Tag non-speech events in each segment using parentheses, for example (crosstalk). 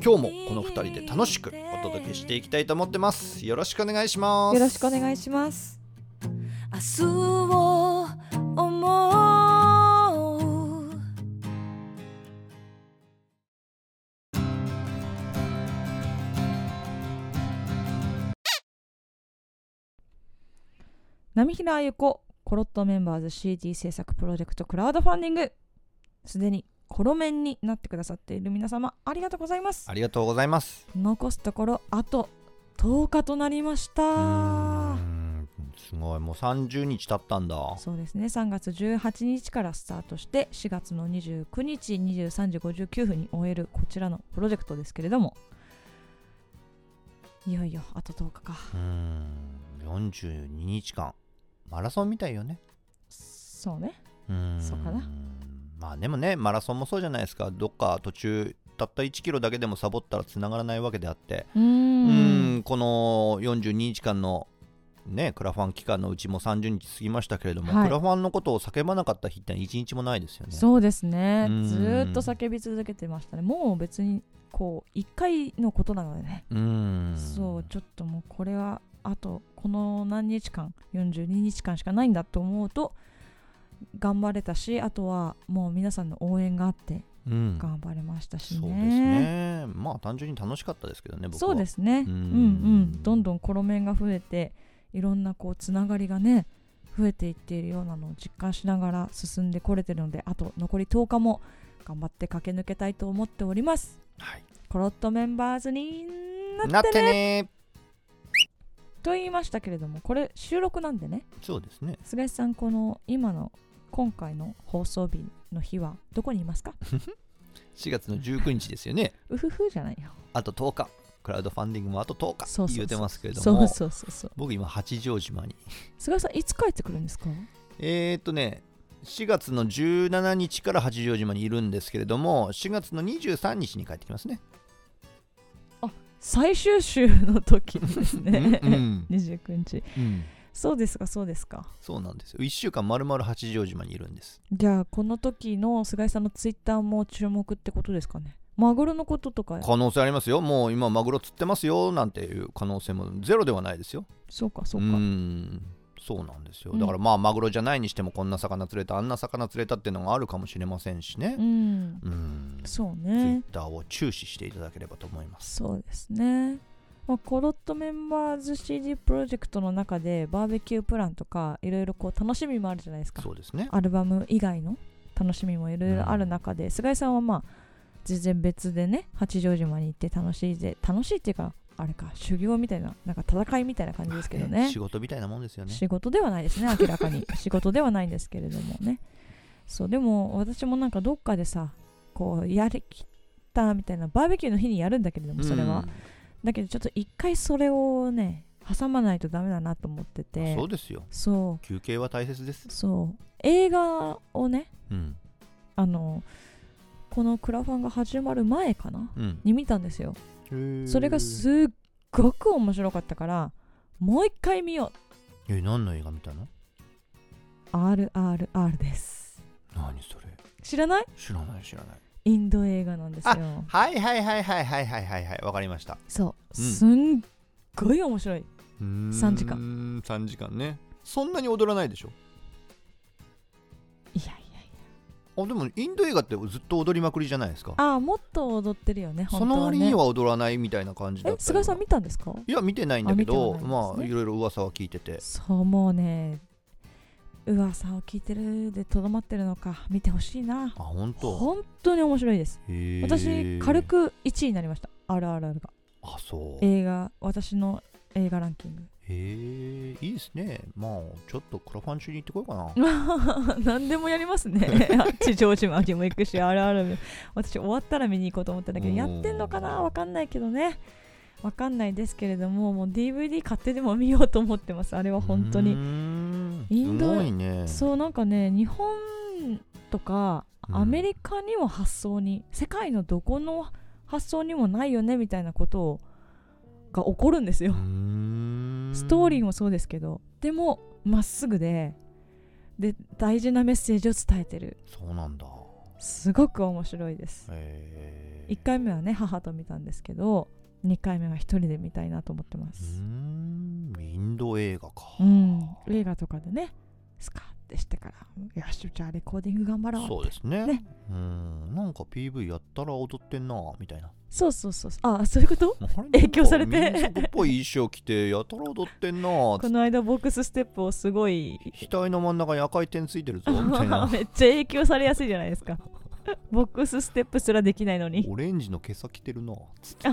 今日もこの2人で楽しくお届けしていきたいと思ってます。よろしくお願いします。よろしくお願いします。明日を思う。波平由子コロットメンバーズ CD 制作プロジェクトクラウドファンディング。すでにコロメンになってくださっている皆様ありがとうございます。ありがとうございます。残すところあと10日となりました。すごい。もう30日経ったんだ。そうですね。3月18日からスタートして4月の29日23時59分に終えるこちらのプロジェクトですけれども。いよいよあと10日か。うーん42日間。マラソンみたいよね。そうね。うーん。そうかなまあでもねマラソンもそうじゃないですか。どっか途中たった1キロだけでもサボったら繋がらないわけであって。うん。この42日間のねクラファン期間のうちも30日過ぎましたけれども、はい。クラファンのことを叫ばなかった日って1日もないですよね。そうですね。うん。ずーっと叫び続けてましたね。もう別にこう1回のことなのでね。うーん。そうちょっともうこれはあとこの何日間42日間しかないんだと思うと頑張れたしあとはもう皆さんの応援があってうん。頑張れましたしね,、そうですね。まあ単純に楽しかったですけどね僕は。そうですね。ううんんうん。どんどんコロメンが増えていろんなこうつながりがね増えていっているようなのを実感しながら進んでこれてるのであと残り10日も頑張って駆け抜けたいと思っております。はい。コロットメンバーズにななってね。と言いましたけれどもこれ収録なんでね。そうですね。菅井さんこの今の今回の放送日の日はどこにいますか？(laughs) 4月の19日ですよね。うふふじゃないよ。あと10日。クラウドファンディングもあと10日。そうそうそう。言うてますけれども。そうそうそうそう。僕今八丈島に。菅井さんいつ帰ってくるんですか？えーっとね4月の17日から八丈島にいるんですけれども4月の23日に帰ってきますね。最終週の時にですね、うんうん。(laughs) 29日。うんそうですかそうですか。そうなんですよ。1週間まるまる八丈島にいるんです。じゃあこの時の菅井さんのツイッターも注目ってことですかね。マグロのこととか。可能性ありますよ。もう今マグロ釣ってますよなんていう可能性もゼロではないですよ。そうかそうか。ん。そうなんですよ。うん。だからまあマグロじゃないにしてもこんな魚釣れたあんな魚釣れたっていうのがあるかもしれませんしね。うん。うん。そうツイッねターを注視していただければと思います。そうですね、まあ、コロットメンバーズ CD プロジェクトの中でバーベキュープランとかいろいろこう楽しみもあるじゃないですか。そうですね。アルバム以外の楽しみもいろいろある中で、菅井さんはまあ全然別でね八丈島に行って楽しいぜ楽しいっていうかあれか修行みたいななんか戦いみたいな感じですけどまあね。(laughs) 仕事みたいなもんですよね。仕事ではないですね明らかに。(laughs) 仕事ではないんですけれどもね。そうでも私もなんかどっかでさこうやりきったみたいなバーベキューの日にやるんだけれどもそれは、だけどちょっと一回それをね挟まないとダメだなと思ってうんてそうですよ。そう。休憩は大切です。そう。映画をねうん。あのこのクラファンが始まる前かな？うん。に見たんですよ。それがすっごく面白かったからもう一回見よえ何の映画見たの？う RRR です。何それ。知らない？知らない知らないインド映画なんですよ。はいはいはいはいはいはいはいはい。わかりました。そう、うん。すんごい面白い。3三時間。3時間ね。そんなに踊らないでしょ？あでもインド映画ってずっと踊りまくりじゃないですか。ああもっと踊ってるよねね。の割には踊らないみたいな感じだったよ。え菅さん見たんですか？いや見てないんだけどね。まあいろいろ噂は聞いてて。そうもうね噂を聞いてるでとどまってるのか見てほしいな。あ本当？本当に面白いです。私軽く1位になりました。RRR が。あそう。映画私の映画ランキング。へえいいですね。まあちょっとクラファン中に行ってこようかな。(laughs) 何でもやりますね。(laughs) 地上島にも行くし RRR も私終わったら見に行こうと思ったんだけどやってんのかな？わかんないけどねわかんないですけれどももう DVD 買ってでも見ようと思ってますあれは本当に。ん。インドね。そうなんかね日本とかうん。アメリカにも発想に、世界のどこの発想にもないよねみたいなことをが起こるんですよ。ストーリーもそうですけど。でもまっすぐでで大事なメッセージを伝えてる。そうなんだ。すごく面白いです。へえ1回目はね母と見たんですけど2回目は1人で見たいなと思ってます。んインド映画か。うん映画とかでねスカッてしてからよしじゃあレコーディング頑張ろうそうですね。ね。うんなんか PV やったら踊ってんなみたいな。そうそうそうあそういうこと？(laughs) 影響されて？民族っぽい衣装着てやたら踊ってんなーこの間ボックスステップをすごい額の真ん中に赤い点ついてるぞみたいな。(laughs) めっちゃ影響されやすいじゃないですか (laughs) ボックスステップすらできないのに。オレンジの毛先着てるな。つって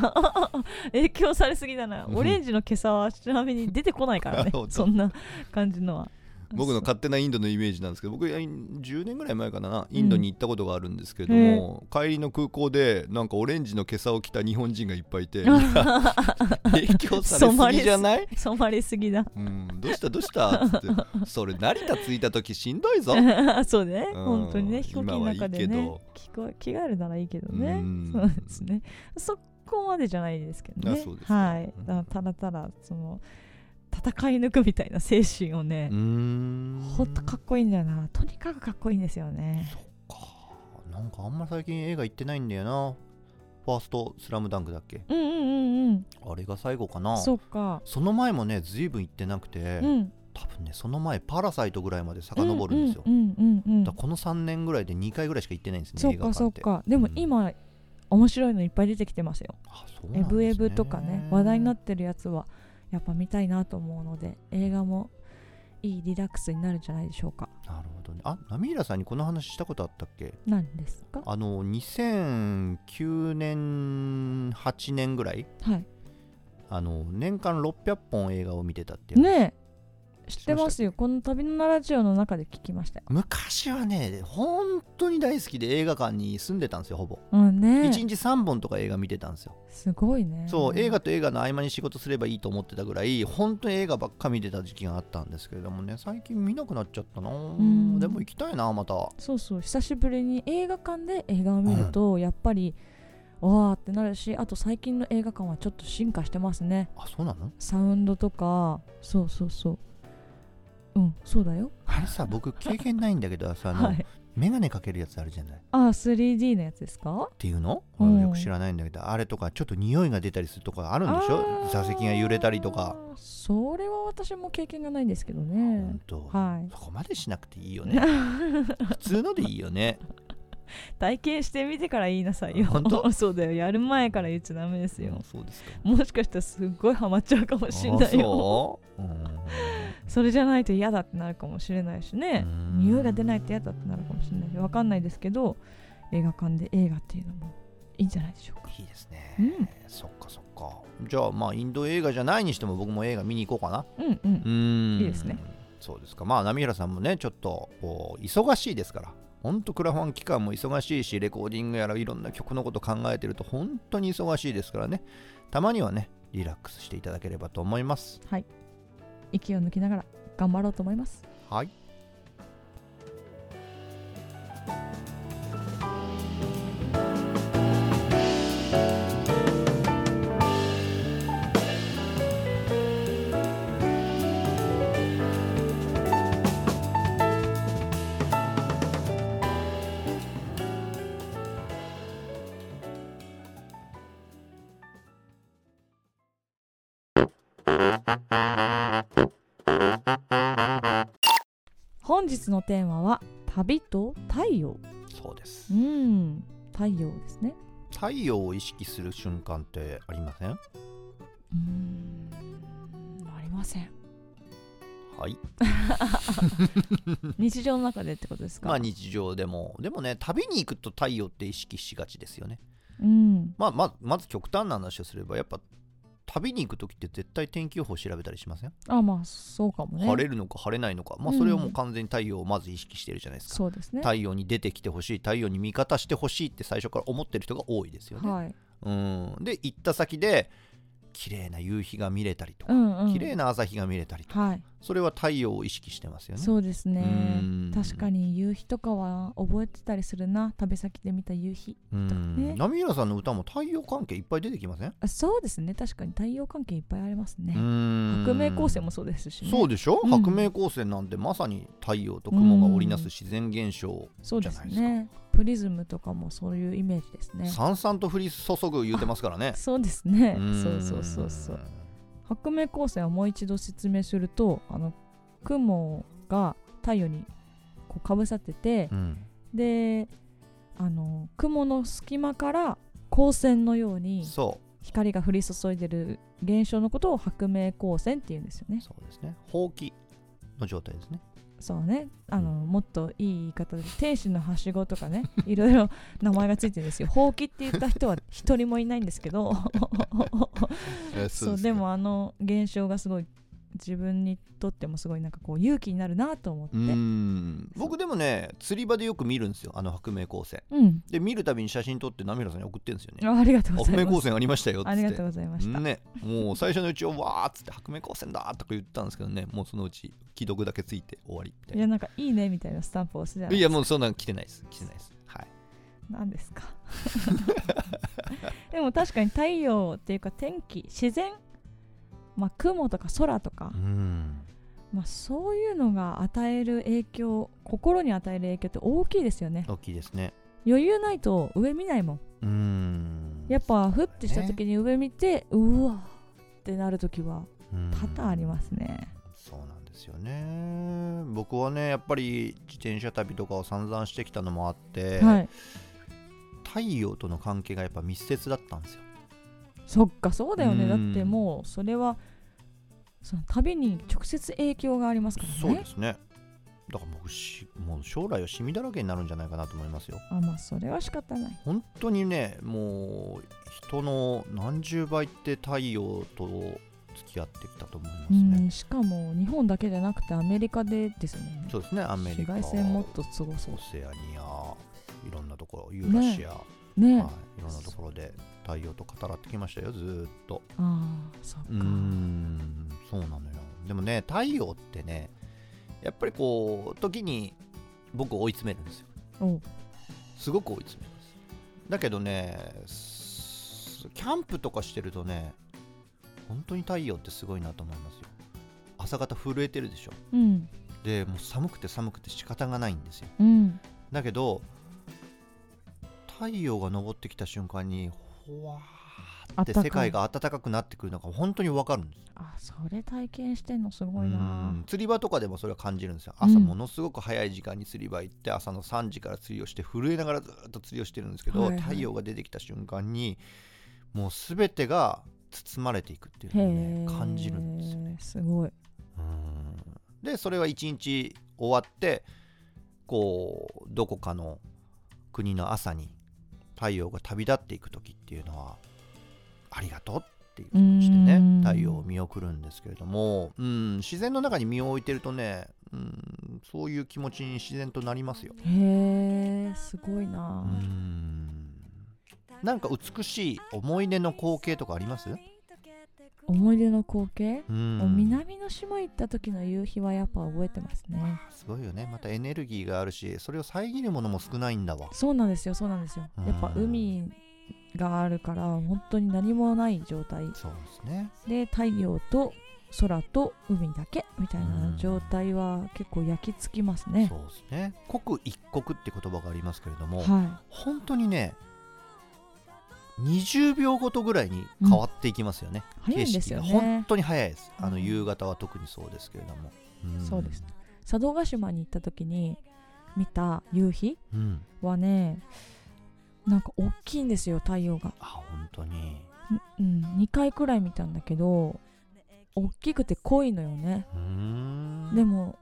影響されすぎだな。うん。オレンジの今朝はちなみに出てこないからね。(laughs) そんな感じのは僕の勝手なインドのイメージなんですけど僕10年ぐらい前かな。インドに行ったことがあるんですけども、帰りの空港でなんかオレンジの毛さを着た日本人がいっぱいいて (laughs) 影響 (laughs) されすぎじゃない？染まり (laughs) すぎだ。うん、どうした？どうした？つって。それ成田着いた時しんどいぞ。そうね、うん。本当にね飛行機の中でね着替えるならいいけどね。うん。そうですね。そこまでじゃないですけどね。はい。ただただその戦い抜くみたいな精神をねほんとかっこいいんだよな。とにかくかっこいいんですよね。か。なんかあんま最近映画行ってないんだよな。ファーストスラムダンクだっけ？うんうんうんうん。あれが最後かな。そっか。その前もねずいぶん行ってなくて、うん。多分ねその前パラサイトぐらいまで遡るんですよ、この3年ぐらいで2回ぐらいしか行ってないんですねそっかそっ映画館って。かでも今、面白いのいっぱい出てきてますよ。すね。エブエブとかね話題になってるやつはやっぱ見たいなと思うので映画もいいリラックスになるんじゃないでしょうか。なるほどね。あナミーラさんにこの話したことあったっけ？何ですか？あの2009年8年ぐらい？はい。あの年間600本映画を見てたっていうねえ知ってますよ。この旅のラジオの中で聞きましたよ。昔はね本当に大好きで映画館に住んでたんですよほぼ、うんね。1日3本とか映画見てたんですよ、すごいね。そう映画と映画の合間に仕事すればいいと思ってたぐらい本当に映画ばっか見てた時期があったんですけれどもね最近見なくなっちゃったな。ん。でも行きたいなまた。そうそう久しぶりに映画館で映画を見ると、やっぱりわーってなるしあと最近の映画館はちょっと進化してますね。あそうなの？サウンドとか。そうそうそううんそうだよ。あれさ僕経験ないんだけどさあの、はい。メガネかけるやつあるじゃない。っあ 3D のやつですか？ていうの、うん。よく知らないんだけどあれとかちょっと匂いが出たりするとかあるんでしょ？座席が揺れたりとか。それは私も経験がないんですけど本ね当、はい。そこまでしなくていいよね。(laughs) 普通のでいいよね。体験してみてから言いなさいよ。本当 (laughs) そうだよ。やる前から言っちゃダメですよ。あそうですか。もしかしたらすっごいハマっちゃうかもしれないあよそう？うんそれじゃないと嫌だってなるかもしれないしね。うん。匂いが出ないと嫌だってなるかもしれないし。わかんないですけど映画館で映画っていうのもいいんじゃないでしょうか。いいですね、うん。そっかそっか。じゃあまあインド映画じゃないにしても僕も映画見に行こうかな。うんうん。うーん。いいですね。そうですか。まあ波平さんもねちょっとこう忙しいですから。ほんとクラファン期間も忙しいしレコーディングやらいろんな曲のこと考えてると本当に忙しいですからね。たまにはねリラックスしていただければと思います息を抜きながら頑張ろうと思います。はい。テーマは旅と太陽。そうです。うん太陽ですね。太陽を意識する瞬間ってありません？うーんありません。はい。(laughs) 日常の中でってことですか？まあ日常でも。でもね旅に行くと太陽って意識しがちですよね。うん。まあままず極端な話をすればやっぱ旅に行く時って絶対天気予報調べたりしません、あまあそうかもね。晴れるのか晴れないのか。まあそれはもう完全に太陽をまず意識してるじゃないですか、そうですね。太陽に出てきてほしい。太陽に味方してほしいって最初から思ってる人が多いですよね、はい。うん。で行った先で綺麗な夕日が見れたりとか、うんうん。綺麗な朝日が見れたりとかはい。それは太陽を意識してますよね。そうですね。うん。確かに夕日とかは覚えてたりするな。旅先で見た夕日うん。ね波平さんの歌も太陽関係いっぱい出てきません？あそうですね。確かに太陽関係いっぱいありますね。うん。革命光線もそうですしね。そうでしょ、うん。革命光線なんてまさに太陽と雲が織りなす自然現象、そうですじゃないですか。ねプリズムとかもそういうイメージですね。さんさんと降り注ぐ言うてますからね。そうですね。ん。そうそうそうそう。革命光線はもう一度説明するとあの雲が太陽にこうかぶさっててうん。であの雲の隙間から光線のようにそ光が降り注いでる現象のことを白明光線っていうんですよね。うそうですね。ほうきの状態ですねそうね。あの、もっといい言い方で天使のはしごとかね (laughs) いろいろ名前がついてるんですよ。ほうきって言った人は一人もいないんですけど。(laughs) そうでもあの現象がすごい自分にとってもすごいなんかこう勇気になるなと思って。僕でもね釣り場でよく見るんですよあの白明光線うん。で見るたびに写真撮って波平さんに送ってるんですよね。あありがとうご白明光ざいます。線ありましたよありがとうございました、ね。もう最初のうちはわーっつって白明光線だとか言ったんですけどね。もうそのうち既読だけついて終わりみたいな。いやなんかいいねみたいなスタンプを押すじゃないいやもうそんなの来てないです。来てないです。はい。何ですか？(laughs) (laughs) でも確かに太陽っていうか天気自然まあ雲とか空とかう、ん。まあ、そういうのが与える影響心に与える影響って大きいですよね。大きいですね。余裕ないと上見ないもん。うーん。やっぱふってした時に上見て、うわってなる時はうん多々ありますね。そうなんですよね。僕はねやっぱり自転車旅とかを散々してきたのもあって、はい。太陽との関係がやっぱ密接だったんですよそっかそうだよね。だうん。ってもうそれはその旅に直接影響がありますからね。そうですね。だから僕しもう将来はシミだらけになるんじゃないかなと思いますよ。あまあそれは仕方ない。本当にねもう人の何十倍って太陽と付き合ってきたと思いますうね、んしかも日本だけじゃなくてアメリカでですよね。そうですねアメリカ。紫外線もっとすごそう。オセアニアいろんなところユーラシア、ね。はい、いろんなところで太陽と語らってきましたよずーっと。ああそっか。うーんそうなのよ。でもね太陽ってねやっぱりこう時に僕を追い詰めるんですよ。おすごく追い詰めます。だけどねすキャンプとかしてるとね本当に太陽ってすごいなと思いますよ。朝方震えてるでしょ。うん。でもう寒くて寒くて仕方がないんですよ。うん。だけど太陽が昇ってきた瞬間にほわーって世界が暖かくなってくるのが本当に分かるんですあそれ体験してんのすごいな。うん。釣り場とかでもそれは感じるんですよ。うん。朝ものすごく早い時間に釣り場行って朝の3時から釣りをして震えながらずっと釣りをしてるんですけど、はいはい。太陽が出てきた瞬間にもう全てが包まれていくっていうのをへねえ感じるんですよね。すごい。うん。でそれは一日終わってこうどこかの国の朝に太陽が旅立っていく時っていうのはありがとうっていう気持ちでねうん。太陽を見送るんですけれども、うん、自然の中に身を置いてるとね、うん、そういう気持ちに自然となりますよ。へえすごいな。うん。なんか美しい思い出の光景とかあります？思い出の光景うん。南の島行った時の夕日はやっぱ覚えてますね。すごいよね。またエネルギーがあるしそれを遮るものも少ないんだわ。そうなんですよそうなんですよ。やっぱ海があるから本当に何もない状態。そうですね。で太陽と空と海だけみたいな状態は結構焼き付きますね。そうですね。刻一刻って言葉がありますけれども、は本当にね20秒ごとぐらいに変わっていきますよね、い早いんですよ景色が本ね当に早いです。あのうん。夕方は特にそうですけれども、ん。そうです。佐渡島に行った時に見た夕日うん。はねなんか大きいんですよ太陽が、あ本当に。うん、2回くらい見たんだけど大きくて濃いのよね。でも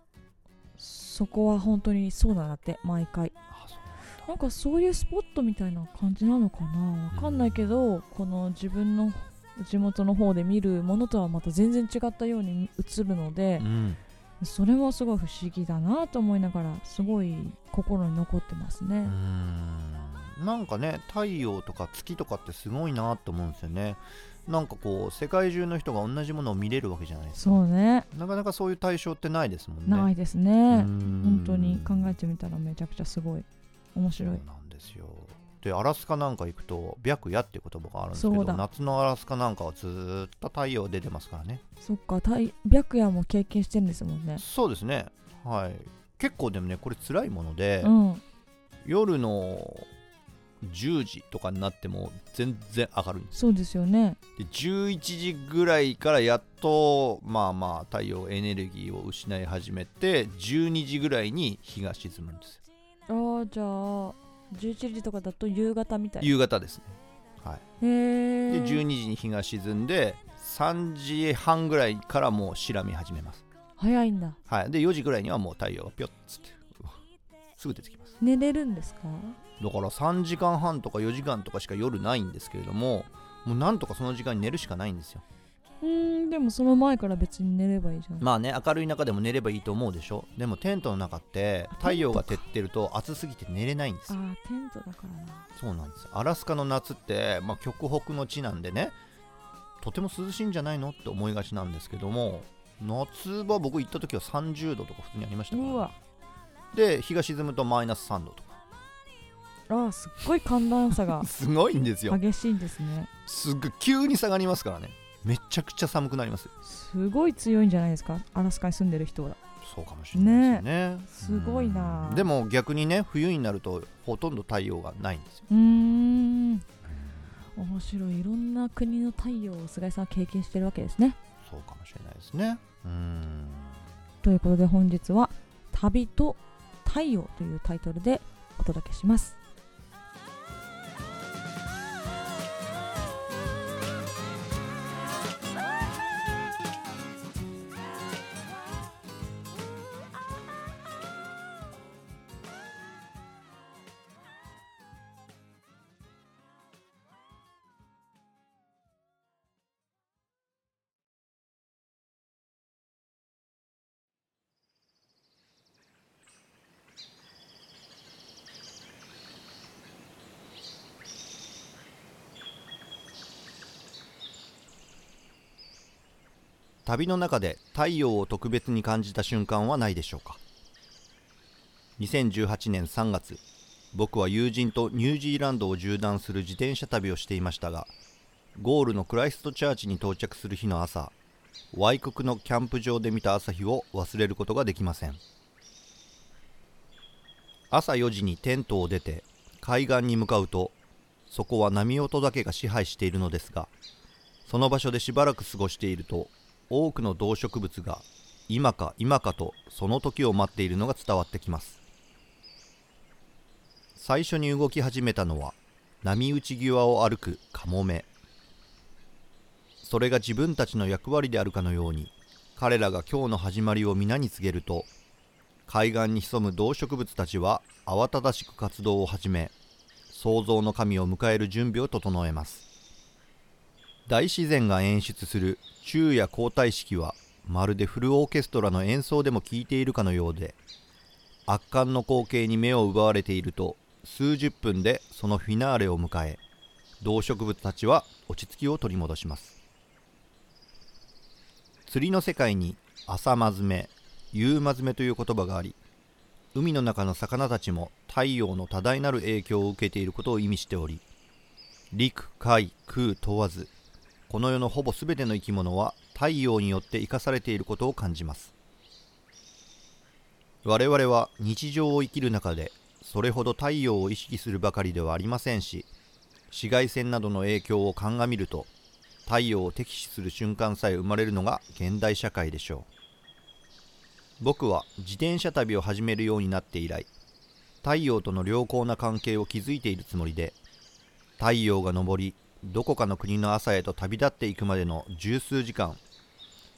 そこは本当にそうなんだって毎回。あそうなんかそういうスポットみたいな感じなのかな？わかんないけど、この自分の地元の方で見るものとはまた全然違ったように映るのでう、ん。それもすごい不思議だなと思いながらすごい心に残ってますね。なんかね太陽とか月とかってすごいなと思うんですよね。なんかこう世界中の人が同じものを見れるわけじゃないですか。そうね。なかなかそういう対象ってないですもんね。ないですね。本本当に考えてみたらめちゃくちゃすごい面白い。なんですよでアラスカなんか行くと白夜っていう言葉があるんですけど夏のアラスカなんかはずーっと太陽出てますからねそっか、太白夜も経験してるんですもんね。そうですねはい結構でもねこれ辛いもので、うん。夜の10時とかになっても全然明るいんですそうですよね。で11時ぐらいからやっとまあまあ太陽エネルギーを失い始めて12時ぐらいに日が沈むんですよああ、じゃあ、11時とかだと夕方みたい。夕方ですね。はい。へでえ。12時に日が沈んで3時半ぐらいからもう白み始めます。早いんだ。はい。で4時ぐらいにはもう太陽がピョッつって (laughs) すぐ出てきます。寝れるんですか？だから3時間半とか4時間とかしか夜ないんですけれどももうなんとかその時間に寝るしかないんですようーん、でもその前から別に寝ればいいじゃん。まあね明るい中でも寝ればいいと思うでしょでもテントの中って太陽が照ってると暑すぎて寝れないんですあよあ、テントだからな。そうなんですアラスカの夏って、まあ、極北の地なんでねとても涼しいんじゃないのって思いがちなんですけども夏場僕行った時は30度とか普通にありましたからうわ。で日が沈むとマイナス3度とかああ、すっごい寒暖差が (laughs) すごいんですよ激しいんですね。すっごい急に下がりますからねめちゃくちゃ寒くなりますよすごい強いんじゃないですか？アラスカに住んでる人は。そうかもしれないですよねすごいなうんでも逆にね冬になるとほとんど太陽がないんですようーん。面白い。いろんな国の太陽を菅井さんは経験してるわけですね。そうかもしれないですねうんということで本日は「旅と太陽」というタイトルでお届けします。旅の中で太陽を特別に感じた瞬間はないでしょうか。2018年3月僕は友人とニュージーランドを縦断する自転車旅をしていましたがゴールのクライストチャーチに到着する日の朝ワイ国のキャンプ場で見た朝日を忘れることができません。朝4時にテントを出て海岸に向かうとそこは波音だけが支配しているのですがその場所でしばらく過ごしていると多くの動植物が今か今かとその時を待っているのが伝わってきます。最初に動き始めたのは波打ち際を歩くカモメ。それが自分たちの役割であるかのように彼らが今日の始まりを皆に告げると海岸に潜む動植物たちは慌ただしく活動を始め創造の神を迎える準備を整えます。大自然が演出する昼夜交代式はまるでフルオーケストラの演奏でも聴いているかのようで圧巻の光景に目を奪われていると数十分でそのフィナーレを迎え動植物たちは落ち着きを取り戻します。釣りの世界に朝まずめ夕まずめという言葉があり海の中の魚たちも太陽の多大なる影響を受けていることを意味しており陸海空問わずこの世のほぼ全ての生き物は太陽によって生かされていることを感じます。我々は日常を生きる中でそれほど太陽を意識するばかりではありませんし紫外線などの影響を鑑みると太陽を敵視する瞬間さえ生まれるのが現代社会でしょう。僕は自転車旅を始めるようになって以来太陽との良好な関係を築いているつもりで太陽が昇りどこかの国の朝へと旅立っていくまでの十数時間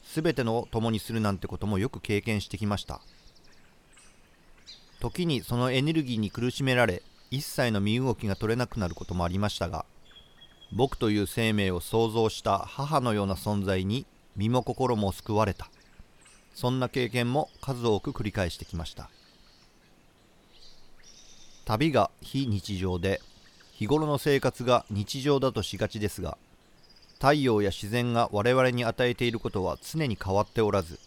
すべてのを共にするなんてこともよく経験してきました。時にそのエネルギーに苦しめられ一切の身動きが取れなくなることもありましたが僕という生命を創造した母のような存在に身も心も救われた。そんな経験も数多く繰り返してきました。旅が非日常で日頃の生活が日常だとしがちですが太陽や自然が我々に与えていることは常に変わっておらず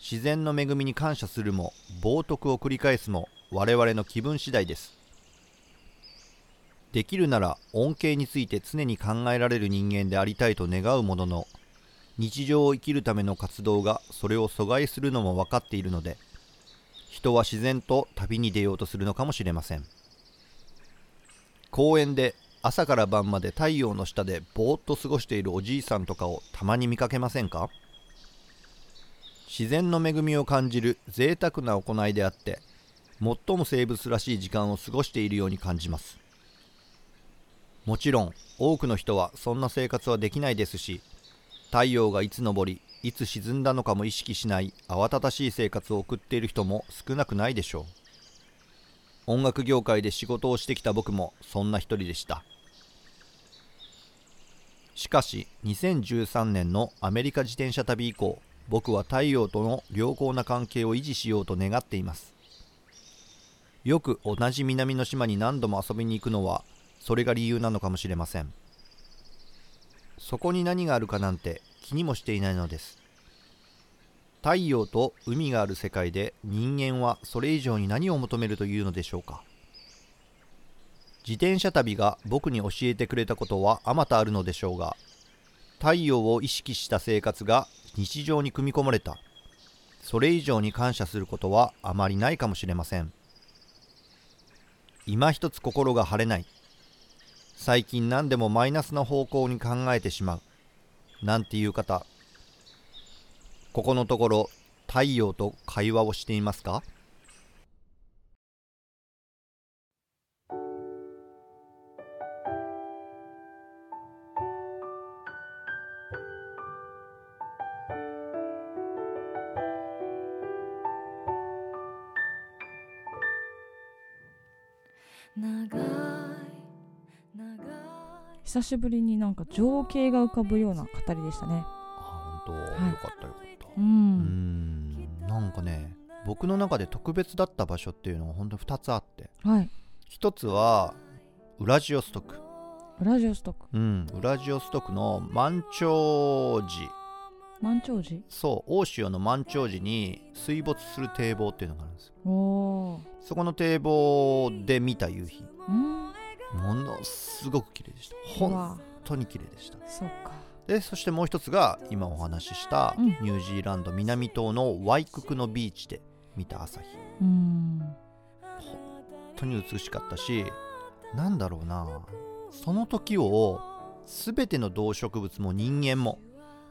自然の恵みに感謝するも冒涜を繰り返すも我々の気分次第です。できるなら恩恵について常に考えられる人間でありたいと願うものの日常を生きるための活動がそれを阻害するのも分かっているので人は自然と旅に出ようとするのかもしれません。公園で朝から晩まで太陽の下でぼーっと過ごしているおじいさんとかをたまに見かけませんか？自然の恵みを感じる贅沢な行いであって最も生物らしい時間を過ごしているように感じます。もちろん多くの人はそんな生活はできないですし太陽がいつ昇りいつ沈んだのかも意識しない慌ただしい生活を送っている人も少なくないでしょう。音楽業界で仕事をしてきた僕もそんな一人でした。しかし2013年のアメリカ自転車旅以降僕は太陽との良好な関係を維持しようと願っています。よく同じ南の島に何度も遊びに行くのはそれが理由なのかもしれません。そこに何があるかなんて気にもしていないのです。太陽と海がある世界で人間はそれ以上に何を求めるというのでしょうか？自転車旅が僕に教えてくれたことはあまたあるのでしょうが太陽を意識した生活が日常に組み込まれた。それ以上に感謝することはあまりないかもしれません。今一つ心が晴れない。最近何でもマイナスな方向に考えてしまう。なんていう方ここのところ太陽と会話をしていますか？長い長い。久しぶりになんか情景が浮かぶような語りでしたね。あ本当、はい。よかったよかったうん。ん。なんかね僕の中で特別だった場所っていうのは本当に2つあって。はい。一つはウラジオストク。ウラジオストック。うん。ウラジオストクの満潮時。満潮時？そう。大潮の満潮時に水没する堤防っていうのがあるんです。よそこの堤防で見た夕日。ものすごく綺麗でした。本当に綺麗でした。そっかでそしてもう一つが今お話ししたうん。ニュージーランド南島のワイククのビーチで見た朝日。うん。本当に美しかったしなんだろうなその時を全ての動植物も人間も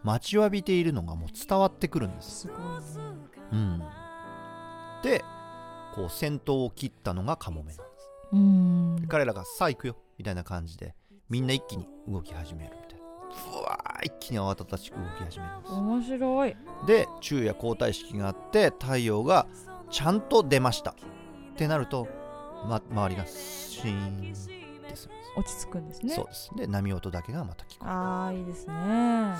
待ちわびているのがもう伝わってくるんです、すごい。ねうん、でこう先頭を切ったのがカモメなんです。うん。で彼らがさあ行くよみたいな感じでみんな一気に動き始めるふわー一気に慌ただしく動き始めるんです。面白い。で昼夜交代式があって太陽がちゃんと出ました。ってなると、ま、周りがシーンでするん落ち着くんですね。そうです。で波音だけがまた聞こえる。ああいいですね。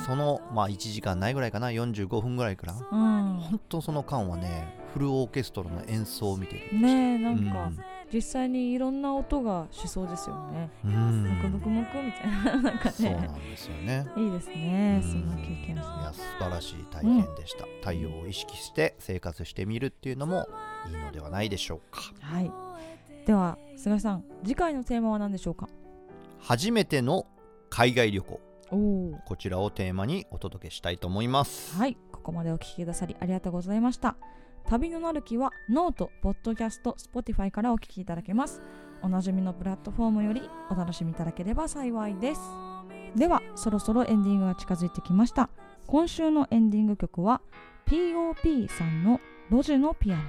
そのまあ1時間ないぐらいかな？45分ぐらいからうん。本当その間はねフルオーケストラの演奏を見てるねえなんか、実際にいろんな音がしそうですよね。うん、うんムクムクムクみたいななんかそうなねんですよね。いいですねうん。そんな経験いや素晴らしい体験でした、太陽を意識して生活してみるっていうのもいいのではないでしょうか。はい。では菅井さん次回のテーマは何でしょうか？初めての海外旅行。こちらをテーマにお届けしたいと思います。はい。ここまでお聞きくださりありがとうございました旅のなる木は note、ポッドキャスト、 Spotify からお聞きいただけます。おなじみのプラットフォームよりお楽しみいただければ幸いです。ではそろそろエンディングが近づいてきました。今週のエンディング曲は POP さんの「路地のピアノ」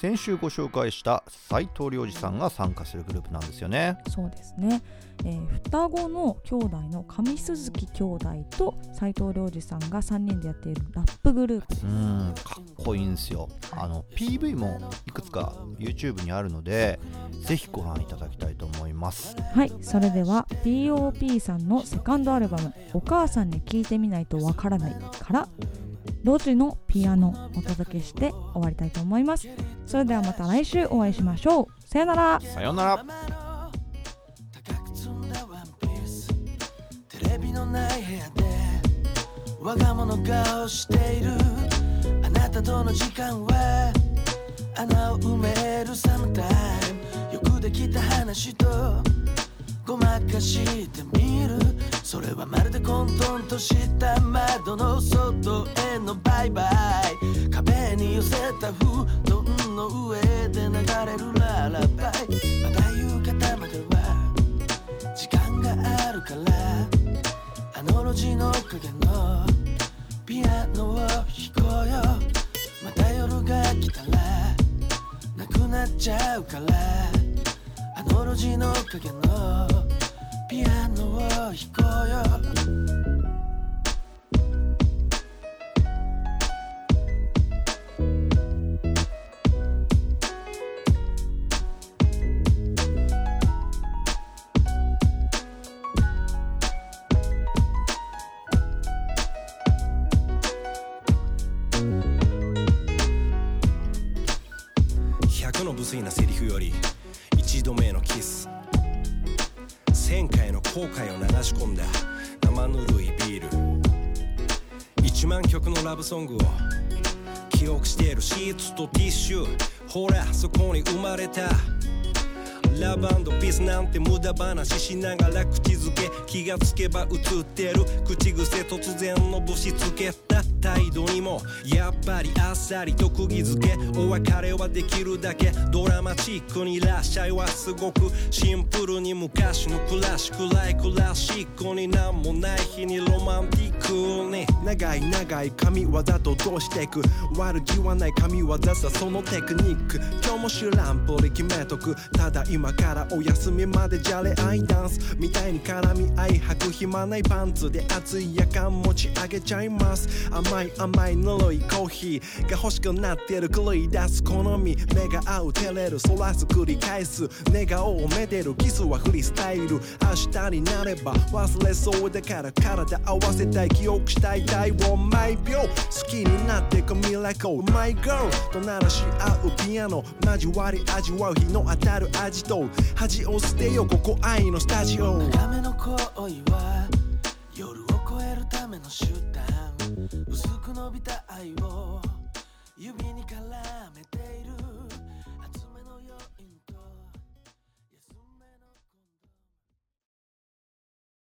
先週ご紹介した斉藤良二さんが参加するグループなんですよね。そうですね、えー双子の兄弟の上鈴木兄弟と斉藤良二さんが3人でやっているラップグループ。うんかっこいいんですよ。あの PV もいくつか YouTube にあるのでぜひご覧いただきたいと思います。はい。それでは POP さんのセカンドアルバム「お母さんに聞いてみないとわからない」からロジのピアノお届けして終わりたいと思います。それではまた来週お会いしましょう。さよなら。さようなら。テレビのない部屋で我が物顔している。あなたとの時間は穴を埋めるサムタイム。よくできた話とごまかしてみる。それはまるで混沌とした窓の外へのバイバイ。壁に寄せた布団の上で流れるララバイ。まだ夕方までは時間があるから。あの路地の影の。ピアノを弾こうよ。また夜が来たら。なくなっちゃうから。あの路地の影のピアノを弾こうよ。100の無粋な後悔を流し込んだ。生ぬるいビール。1万曲のラブソングを。記憶しているシーツとティッシュ。ほらそこに生まれた。ラブピースなんて無駄話しながら口づけ気がつけば映ってる口癖突然のぶしつけた態度にもやっぱりあっさりと釘付け。お別れはできるだけドラマチックにいらっしゃいはすごくシンプルに昔のクラシックライクラシックになんもない日にロマンティックに長い長い神業とどうしていく悪気はない神業さそのテクニック今日も知らんぷり決めとくただ今からお休みまでじゃれ合いダンス。みたいに絡み合い履く暇ないパンツで熱い夜間持ち上げちゃいます。甘い甘いぬるいコーヒーが欲しくなってる狂い出す好み。目が合う照れるそらす繰り返す。寝顔をめでるキスはフリースタイル。明日になれば忘れそうだから体合わせたい記憶したい体を毎秒好きになってくミラコ My girl と鳴らし合うピアノ。交わり味わう日の当たる味とう恥を捨てよここ愛のスタジオ。長めの恋は夜を越えるための手段薄く伸びた愛を指に絡めて